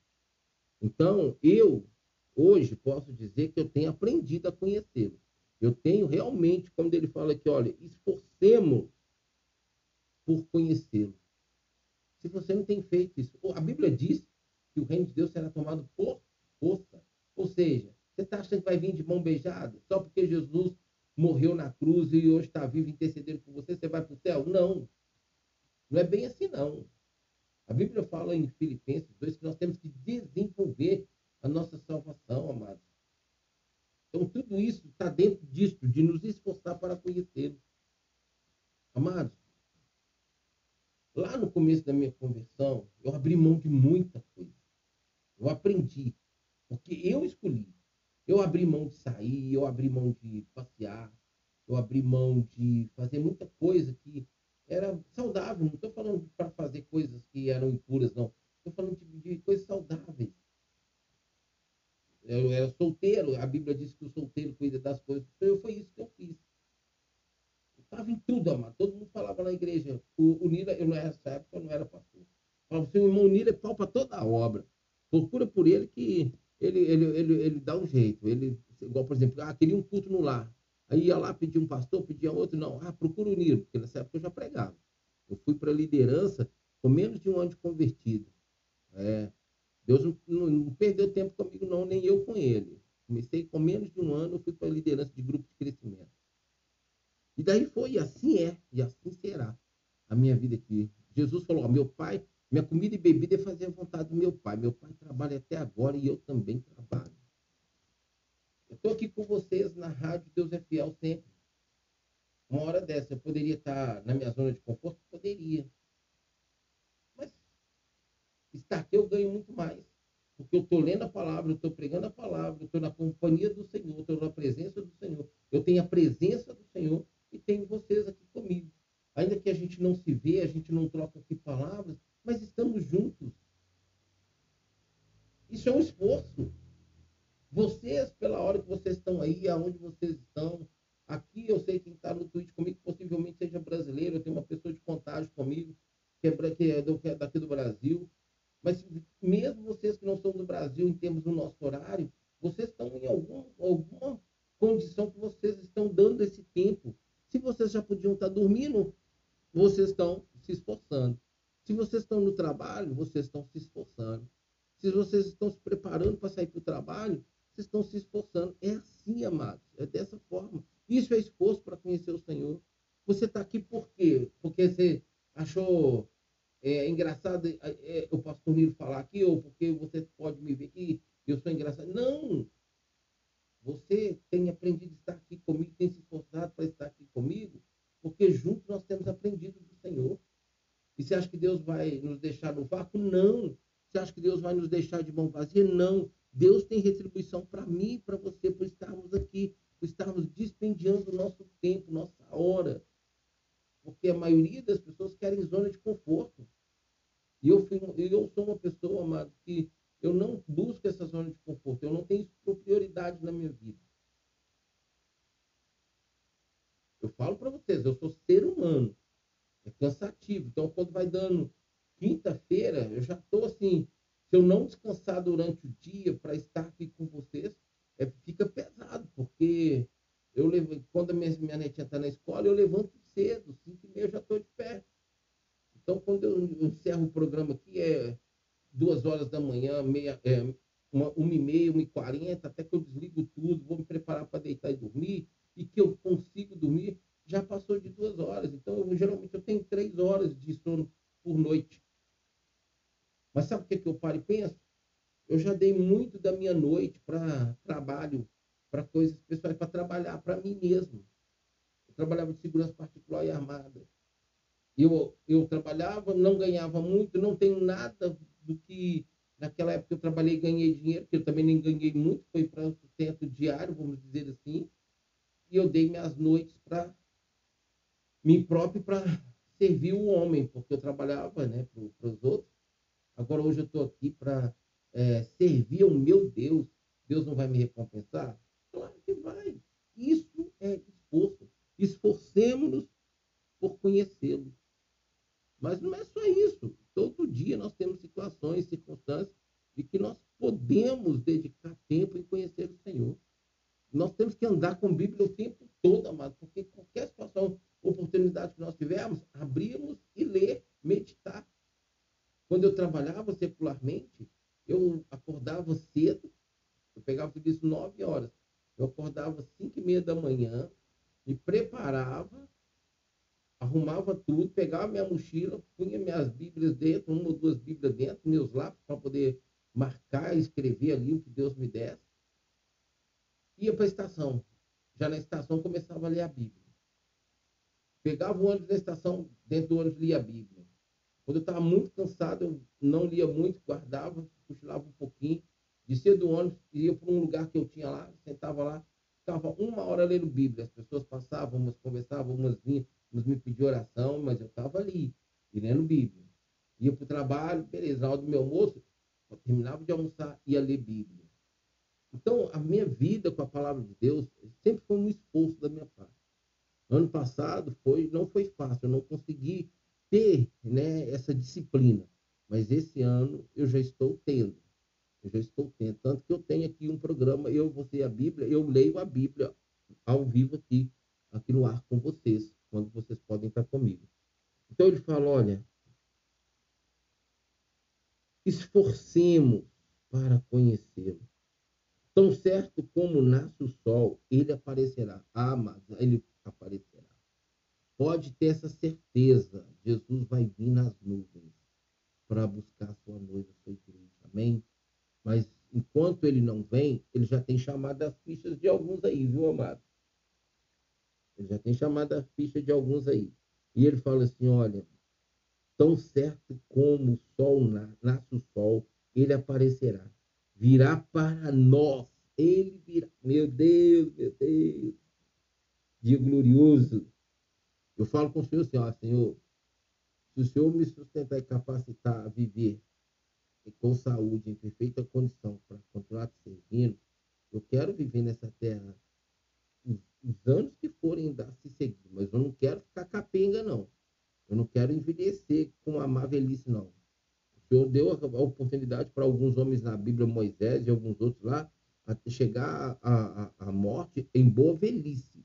Então, eu hoje posso dizer que eu tenho aprendido a conhecê-lo. Eu tenho realmente, como ele fala aqui, olha, esforcemos por conhecê-lo. Se você não tem feito isso, a Bíblia diz que o reino de Deus será tomado por força. Ou seja, você está achando que vai vir de mão beijada? Só porque Jesus morreu na cruz e hoje está vivo intercedendo por você, você vai para o céu? Não. Não é bem assim, não. A Bíblia fala em Filipenses 2 que nós temos que desenvolver a nossa salvação, amados. Então, tudo isso está dentro disso, de nos esforçar para conhecê-lo. Amados, lá no começo da minha conversão, eu abri mão de muita coisa. Eu aprendi, porque eu escolhi. Eu abri mão de sair, eu abri mão de passear, eu abri mão de fazer muita coisa que era saudável. Não estou falando para fazer coisas que eram impuras, não. Estou falando de, de, coisas saudáveis. Eu era solteiro, a Bíblia diz que o solteiro cuida das coisas. Então, foi isso que eu fiz. Estava em tudo, amado. Todo mundo falava na igreja. O, o Nira, eu não era nessa época, eu não era pastor. Falava assim, o irmão Nira é pau para toda a obra. Procura por ele que ele, ele, ele, ele dá um jeito. Ele, igual, por exemplo, ah, queria um culto no lar. Aí ia lá pedir um pastor, pedia outro. Não, ah, procura o Niro, porque nessa época eu já pregava. Eu fui para a liderança com menos de um ano de convertido. É, Deus não, não, não, perdeu tempo comigo, não, nem eu com ele. Comecei com menos de um ano, eu fui para a liderança de grupo de crescimento. E daí foi, e assim é, e assim será a minha vida aqui. Jesus falou: ó, meu pai, minha comida e bebida é fazer a vontade do meu pai. Meu pai trabalha até agora e eu também trabalho. Eu estou aqui com vocês na rádio Deus é Fiel sempre. Uma hora dessa, eu poderia estar na minha zona de conforto? Poderia. Mas estar aqui eu ganho muito mais. Porque eu estou lendo a palavra, eu estou pregando a palavra, eu estou na companhia do Senhor, estou na presença do Senhor. Eu tenho a presença do Senhor e tenho vocês aqui comigo. Ainda que a gente não se vê, a gente não troca aqui palavras, mas estamos juntos. Isso é um esforço. Vocês, pela hora que vocês estão aí, aonde vocês estão, aqui eu sei quem está no Twitch comigo, possivelmente seja brasileiro, eu tenho uma pessoa de contágio comigo, que é, é, que é daqui do Brasil. Mas mesmo vocês que não são do Brasil, em termos do nosso horário, vocês estão em algum, alguma condição que vocês estão dando esse tempo. Se vocês já podiam estar dormindo, vocês estão se esforçando. Se vocês estão no trabalho, vocês estão se esforçando. Se vocês estão se preparando para sair para o trabalho, vocês estão se esforçando. É assim, amados. É dessa forma. Isso é esforço para conhecer o Senhor. Você está aqui por quê? Porque você achou é, engraçado é, o pastor Nilo falar aqui, ou porque você pode me ver aqui, eu sou engraçado. Não! Você tem aprendido a estar aqui comigo, tem se esforçado para estar aqui comigo, porque juntos nós temos aprendido do Senhor. E você acha que Deus vai nos deixar no vácuo? Não. Você acha que Deus vai nos deixar de mão vazia? Não. Deus tem retribuição para mim e para você por estarmos aqui, por estarmos dispendiando nosso tempo, nossa hora. Porque a maioria das pessoas querem zona de conforto. E eu, fui, eu sou uma pessoa, amado, que eu não busco essa zona de conforto. Eu não tenho isso por prioridade na minha vida. Eu falo para vocês, eu sou ser humano. É Então, quando vai dando quinta-feira, eu já estou assim. Se eu não descansar durante o dia nós temos situações, circunstâncias de que nós podemos dedicar tempo em conhecer o Senhor. Nós temos que andar com a Bíblia o tempo todo, amado, porque qualquer situação, oportunidade que nós tivermos, abrimos e ler, meditar. Quando eu trabalhava secularmente, eu acordava cedo, eu pegava o serviço 9 horas, eu acordava cinco e meia da manhã, alguns aí, viu, amado? Ele já tem chamado a ficha de alguns aí. E ele fala assim: olha, tão certo como o sol nasce o sol, ele aparecerá. Virá para nós. Ele virá. Meu Deus, meu Deus. Dia glorioso. Eu falo com o Senhor assim, ó, Senhor, se o Senhor me sustentar e capacitar a viver com saúde, em perfeita condição, para continuar te servindo, eu quero viver nessa terra os, os anos que forem dar se seguir, mas eu não quero ficar capenga, não. Eu não quero envelhecer com a má velhice, não. O Senhor deu a oportunidade para alguns homens na Bíblia, Moisés e alguns outros lá, a chegar à morte em boa velhice.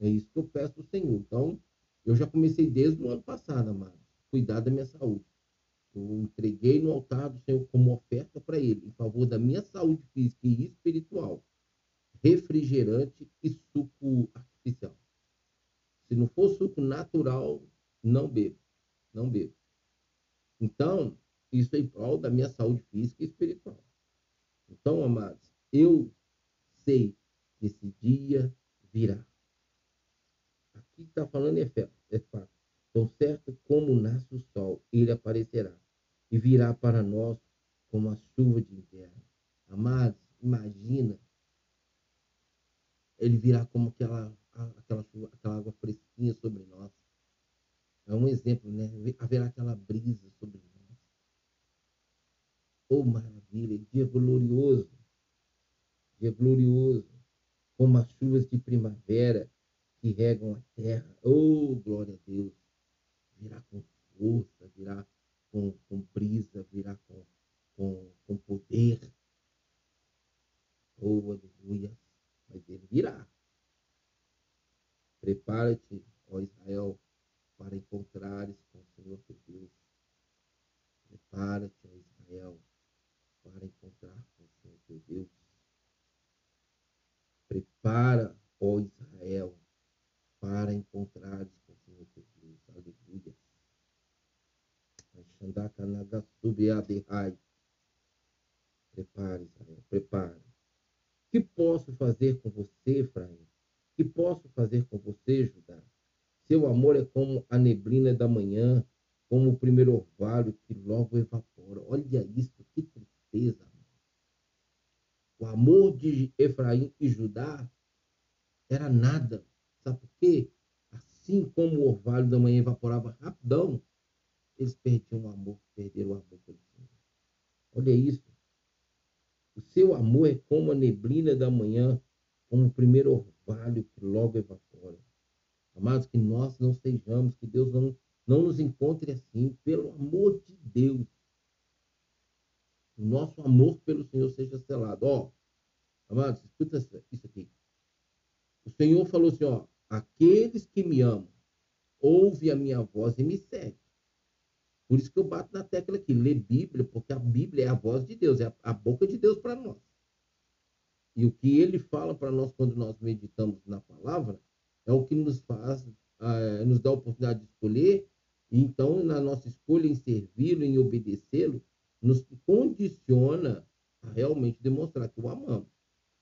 É isso que eu peço ao Senhor. Então, eu já comecei desde o ano passado, amado, cuidar da minha saúde. Eu entreguei no altar do Senhor como oferta para Ele, em favor da minha saúde física e espiritual, refrigerante e suco artificial. Se não for suco natural, não bebo. Não bebo. Então, isso é em prol da minha saúde física e espiritual. Então, amados, eu sei que esse dia virá. Aqui está falando é, é fato. Tão certo como nasce o sol, ele aparecerá e virá para nós como a chuva de inverno. Amados, imagina. Ele virá como aquela, aquela, aquela água fresquinha sobre nós. É um exemplo, né? Haverá aquela brisa sobre nós. Oh, maravilha! Dia glorioso. Dia glorioso. Como as chuvas de primavera que regam a terra. Oh, glória a Deus! Virá com força,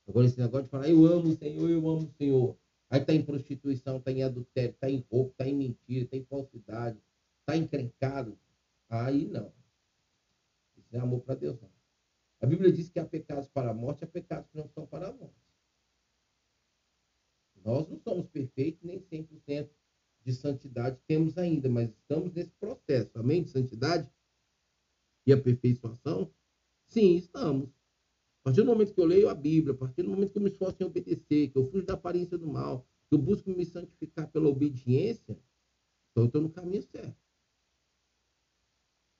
Agora, esse negócio de falar, eu amo o Senhor, eu amo o Senhor. Aí está em prostituição, está em adultério, está em roubo, está em mentira, está em falsidade, está encrencado. Aí não. Isso é amor para Deus, não. A Bíblia diz que há pecados para a morte, há pecados que não são para a morte. Nós não somos perfeitos, nem 100% de santidade temos ainda, mas estamos nesse processo. Amém? De santidade e aperfeiçoação? Sim, estamos. A partir do momento que eu leio a Bíblia, a partir do momento que eu me esforço em obedecer, que eu fujo da aparência do mal, que eu busco me santificar pela obediência, então eu estou no caminho certo.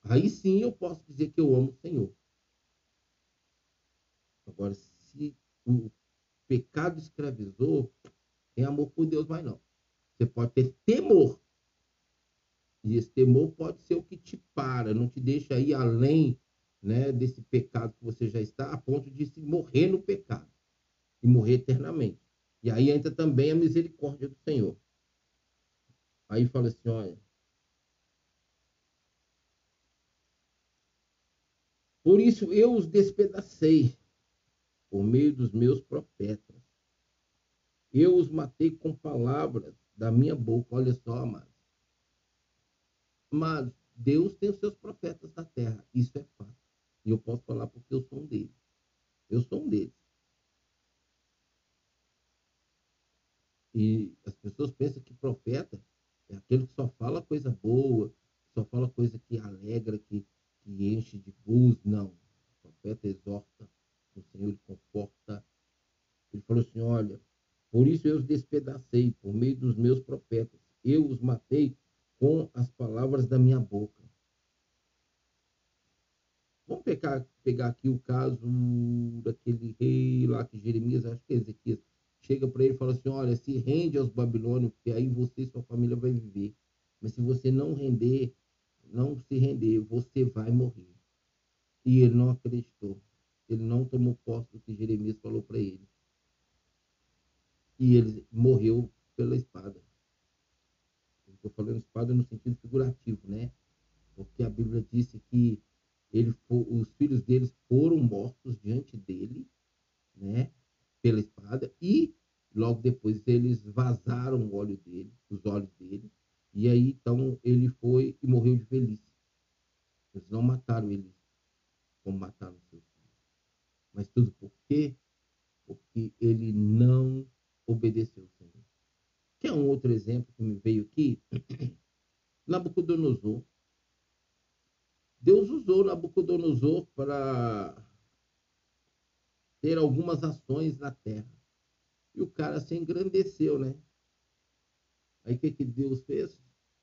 Aí sim eu posso dizer que eu amo o Senhor. Agora, se o pecado escravizou, tem amor por Deus mais não. Você pode ter temor. E esse temor pode ser o que te para, não te deixa ir além né, desse pecado que você já está, a ponto de se morrer no pecado e morrer eternamente. E aí entra também a misericórdia do Senhor. Aí fala assim, olha, por isso eu os despedacei por meio dos meus profetas. Eu os matei com palavras da minha boca. Olha só, amados. Mas Deus tem os seus profetas na terra. Isso é fato. E eu posso falar porque eu sou um deles. Eu sou um deles. E as pessoas pensam que profeta é aquele que só fala coisa boa, só fala coisa que alegra, que, que enche de gozo. Não. O profeta exorta, o Senhor lhe conforta. Ele falou assim: olha, por isso eu os despedacei por meio dos meus profetas. Eu os matei com as palavras da minha boca. Vamos pegar, pegar aqui o caso daquele rei lá que Jeremias, acho que é Ezequias, chega para ele e fala assim: olha, se rende aos babilônios, porque aí você e sua família vai viver. Mas se você não render, não se render, você vai morrer. E ele não acreditou. Ele não tomou posse do que Jeremias falou para ele. E ele morreu pela espada. Estou falando espada no sentido figurativo, né? Porque a Bíblia disse que ele os filhos deles foram mortos diante dele, né, pela espada, e logo depois eles vazaram o óleo dele, os olhos dele, e aí então ele foi e morreu de velhice. Eles não mataram ele como mataram seus filhos. Mas tudo por quê? Porque ele não obedeceu ao Senhor. Quer um outro exemplo que me veio aqui? Nabucodonosor Deus usou Nabucodonosor para ter algumas ações na terra. E o cara se engrandeceu, né? Aí o que, que Deus fez?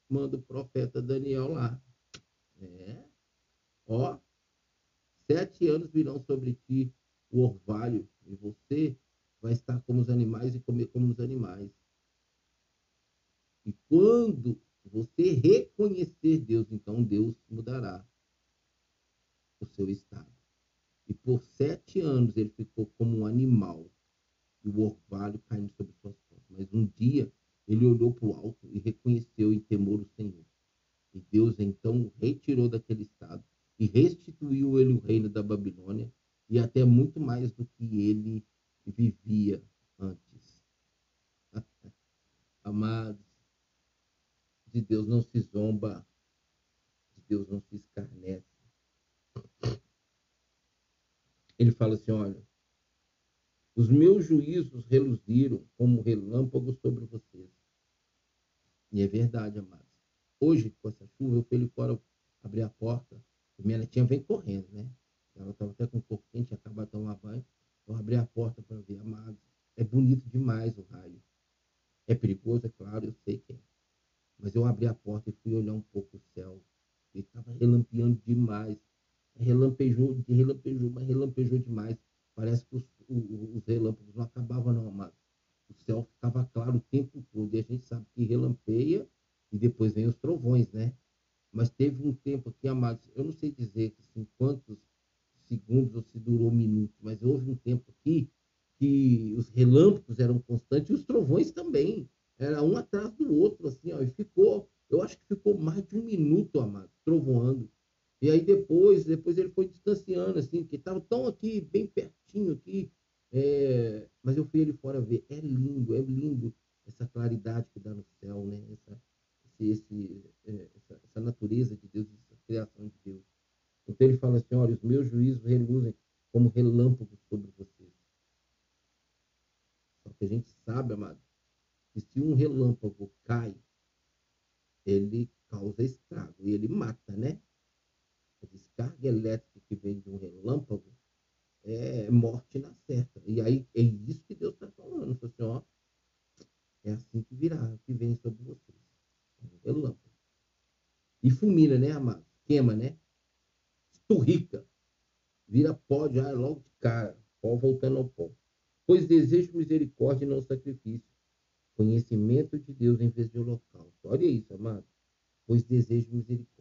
Manda o profeta Daniel lá. É. Ó, sete anos virão sobre ti o orvalho, e você vai estar como os animais e comer como os animais. E quando você reconhecer Deus, então Deus mudará o seu estado. E por sete anos ele ficou como um animal, e o orvalho caindo sobre suas costas. Mas um dia ele olhou para o alto e reconheceu em temor o Senhor. E Deus então o retirou daquele estado e restituiu ele o reino da Babilônia e até muito mais do que ele vivia antes. Amados, de Deus não se zomba, de Deus não se escarnece. Ele fala assim: olha, os meus juízos reluziram como relâmpagos sobre vocês. E é verdade, amados. Hoje, com essa chuva, eu fui ali fora abrir a porta. E minha netinha vem correndo, né? Ela estava até com um pouco quente, acabado de tomar banho. Eu abri a porta para ver, amados. É bonito demais o raio. É perigoso, é claro, eu sei que é. Mas eu abri a porta e fui olhar um pouco o céu. Ele estava relampeando demais relampejou, relampejou, mas relampejou demais. Parece que os, os relâmpagos não acabavam, não, amado. O céu ficava claro o tempo todo. E a gente sabe que relampeia e depois vem os trovões, né? Mas teve um tempo aqui, amados, eu não sei dizer assim, quantos segundos ou se durou minutos, mas houve um tempo aqui que os relâmpagos eram constantes e os trovões também. Era um atrás do outro, assim, ó, e ficou, eu acho que ficou mais de um minuto, amado, trovoando. E aí depois, depois ele foi distanciando, assim, porque estava tão aqui, bem pertinho aqui, é, mas eu fui ele fora ver. É lindo, é lindo essa claridade que dá no céu, né? Essa, esse, é, essa, essa natureza de Deus, essa criação de Deus. Então ele fala assim, olha, os meus juízos reluzem como relâmpagos sobre vocês. Só que a gente sabe, amado, que se um relâmpago cai, ele causa estrago e ele mata, né? A descarga elétrica que vem de um relâmpago é morte na certa. E aí é isso que Deus está falando. Assim, ó, é assim que virá, que vem sobre vocês. É um relâmpago. E fulmina, né, amado? Queima, né? Esturrica. Vira pó já logo de cara. Pó voltando ao pó. Pois desejo misericórdia e não sacrifício Conhecimento de Deus em vez de holocausto. Olha isso, amado. Pois desejo misericórdia.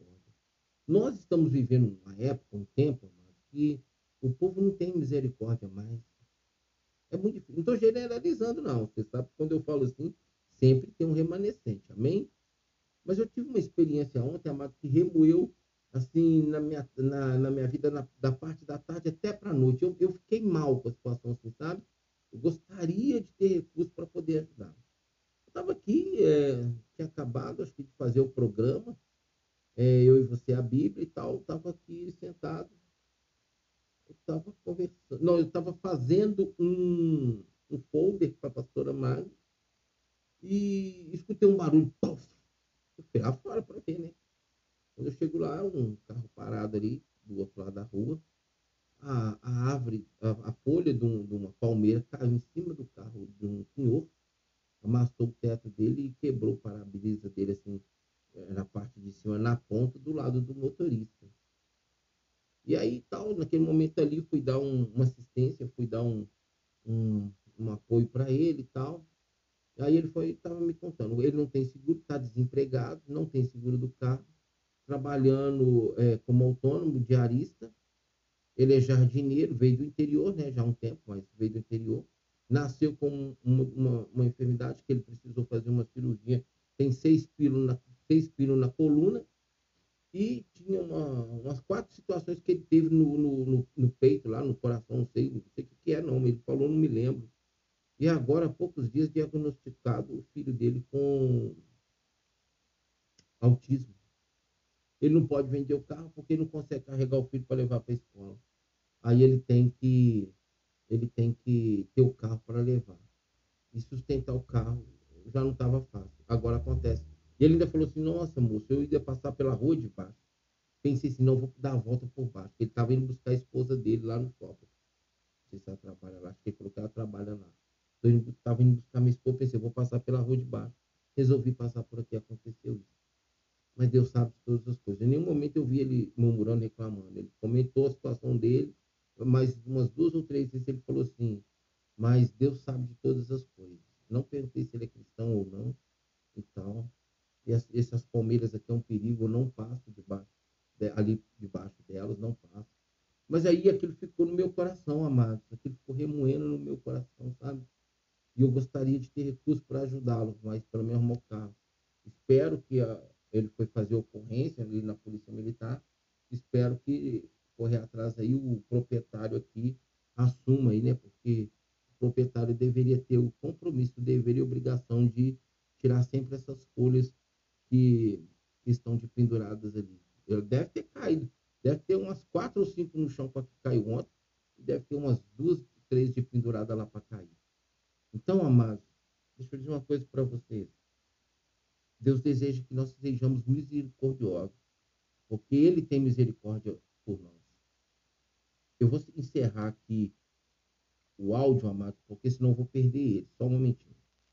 Nós estamos vivendo uma época, um tempo, que o povo não tem misericórdia mais. É muito difícil. Não estou generalizando, não. Você sabe que quando eu falo assim, sempre tem um remanescente. Amém? Mas eu tive uma experiência ontem, amado, que remoeu assim na minha, na, na minha vida, na, da parte da tarde até para a noite. Eu, eu fiquei mal com a situação assim, sabe? Eu gostaria de ter recursos para poder ajudar estava aqui, é, tinha acabado, acho que, de fazer o programa, é, eu e você, a Bíblia e tal, estava aqui sentado, eu estava conversando, não, eu estava fazendo um, um folder para a pastora Magda e escutei um barulho, puff, eu fui lá fora para ver, né? Quando eu chego lá, um carro parado ali, do outro lado da rua, a, a árvore, a, a folha de, um, de uma palmeira caiu em cima do carro de um senhor, amassou o teto dele e quebrou o para-brisa dele, assim, na parte de cima, na ponta, do lado do motorista. E aí, tal, naquele momento ali, fui dar um, uma assistência, fui dar um, um, um apoio para ele e tal. Aí ele foi, estava me contando, ele não tem seguro, está desempregado, não tem seguro do carro, trabalhando é, como autônomo, diarista. Ele é jardineiro, veio do interior, né, já há um tempo, mas veio do interior nasceu com uma, uma, uma, enfermidade que ele precisou fazer uma cirurgia, tem seis pilos na, seis pilos na coluna, e tinha uma, umas quatro situações que ele teve no, no, no, no, peito, lá no coração, não sei, não sei o que, que é não, ele falou, não me lembro. E agora, há poucos dias, diagnosticado o filho dele com autismo. Ele não pode vender o carro porque ele não consegue carregar o filho para levar para a escola. Aí ele tem que ele tem que ter o carro para levar. E sustentar o carro já não estava fácil. Agora acontece. E ele ainda falou assim: Nossa, moço, eu ia passar pela rua de baixo. Pensei assim: Não, vou dar a volta por baixo. Ele estava indo buscar a esposa dele lá no shopping. Não sei se ela trabalha lá. Acho que ele falou que ela trabalha lá. Então, estava indo buscar minha esposa. Pensei: Vou passar pela rua de baixo. Resolvi passar por aqui. Aconteceu isso. Mas Deus sabe de todas as coisas. Em nenhum momento eu vi ele murmurando, reclamando. Ele comentou a situação dele mas umas duas ou três vezes ele falou assim, mas Deus sabe de todas as coisas. Não perguntei se ele é cristão ou não e tal. As, essas palmeiras aqui é um perigo, eu não passo debaixo, de, ali debaixo delas, não passo. Mas aí aquilo ficou no meu coração, amados. Aquilo ficou remoendo no meu coração, sabe? E eu gostaria de ter recursos para ajudá-lo, mas para me arrumar o carro. Espero que a, ele foi fazer ocorrência ali na Polícia Militar. Espero que correr atrás aí, o proprietário aqui assuma aí, né? Porque o proprietário deveria ter o compromisso, deveria e obrigação de tirar sempre essas folhas que, estão de penduradas ali. Deve ter caído, deve ter umas quatro ou cinco no chão para que caiu ontem, e deve ter umas duas, três de pendurada lá para cair. Então, amados, deixa eu dizer uma coisa para vocês. Deus deseja que nós sejamos misericordiosos, porque Ele tem misericórdia por nós. Eu vou encerrar aqui o áudio, amado, porque senão eu vou perder ele. Só um momentinho.